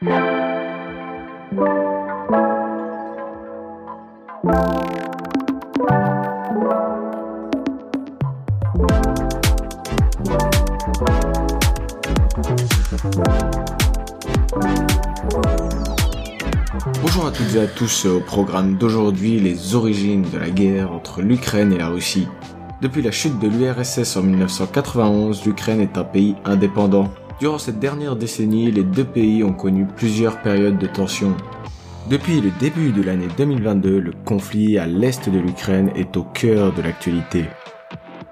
Bonjour à toutes et à tous au programme d'aujourd'hui les origines de la guerre entre l'Ukraine et la Russie. Depuis la chute de l'URSS en 1991, l'Ukraine est un pays indépendant. Durant cette dernière décennie, les deux pays ont connu plusieurs périodes de tension. Depuis le début de l'année 2022, le conflit à l'est de l'Ukraine est au cœur de l'actualité.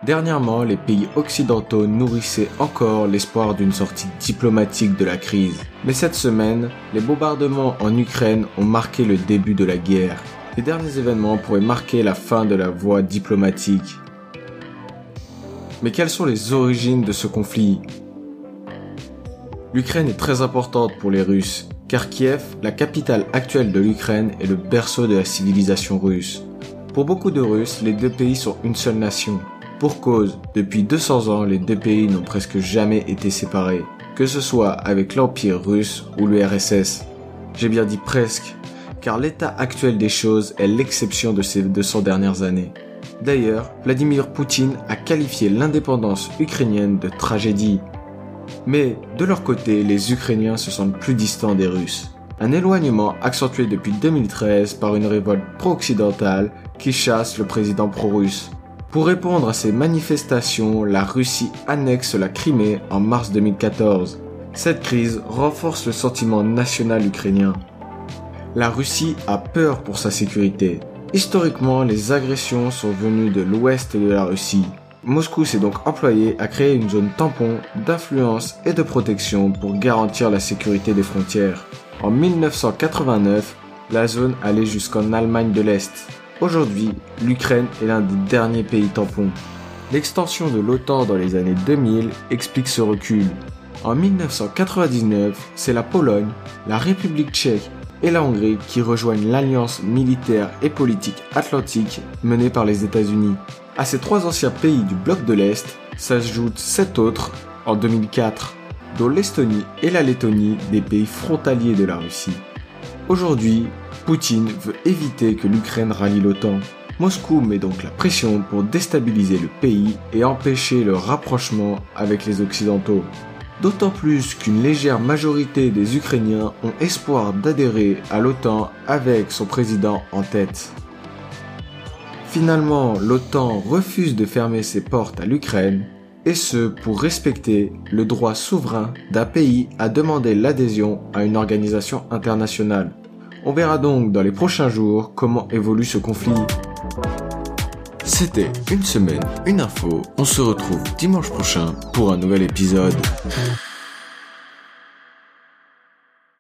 Dernièrement, les pays occidentaux nourrissaient encore l'espoir d'une sortie diplomatique de la crise. Mais cette semaine, les bombardements en Ukraine ont marqué le début de la guerre. Les derniers événements pourraient marquer la fin de la voie diplomatique. Mais quelles sont les origines de ce conflit? L'Ukraine est très importante pour les Russes, car Kiev, la capitale actuelle de l'Ukraine, est le berceau de la civilisation russe. Pour beaucoup de Russes, les deux pays sont une seule nation. Pour cause, depuis 200 ans, les deux pays n'ont presque jamais été séparés, que ce soit avec l'Empire russe ou l'URSS. J'ai bien dit presque, car l'état actuel des choses est l'exception de ces 200 dernières années. D'ailleurs, Vladimir Poutine a qualifié l'indépendance ukrainienne de tragédie. Mais de leur côté, les Ukrainiens se sentent plus distants des Russes. Un éloignement accentué depuis 2013 par une révolte pro-occidentale qui chasse le président pro-russe. Pour répondre à ces manifestations, la Russie annexe la Crimée en mars 2014. Cette crise renforce le sentiment national ukrainien. La Russie a peur pour sa sécurité. Historiquement, les agressions sont venues de l'ouest de la Russie. Moscou s'est donc employé à créer une zone tampon d'influence et de protection pour garantir la sécurité des frontières. En 1989, la zone allait jusqu'en Allemagne de l'Est. Aujourd'hui, l'Ukraine est l'un des derniers pays tampons. L'extension de l'OTAN dans les années 2000 explique ce recul. En 1999, c'est la Pologne, la République tchèque et la Hongrie qui rejoignent l'alliance militaire et politique atlantique menée par les États-Unis. À ces trois anciens pays du bloc de l'Est s'ajoutent sept autres en 2004, dont l'Estonie et la Lettonie, des pays frontaliers de la Russie. Aujourd'hui, Poutine veut éviter que l'Ukraine rallie l'OTAN. Moscou met donc la pression pour déstabiliser le pays et empêcher le rapprochement avec les Occidentaux. D'autant plus qu'une légère majorité des Ukrainiens ont espoir d'adhérer à l'OTAN avec son président en tête. Finalement, l'OTAN refuse de fermer ses portes à l'Ukraine, et ce pour respecter le droit souverain d'un pays à demander l'adhésion à une organisation internationale. On verra donc dans les prochains jours comment évolue ce conflit. C'était une semaine, une info. On se retrouve dimanche prochain pour un nouvel épisode.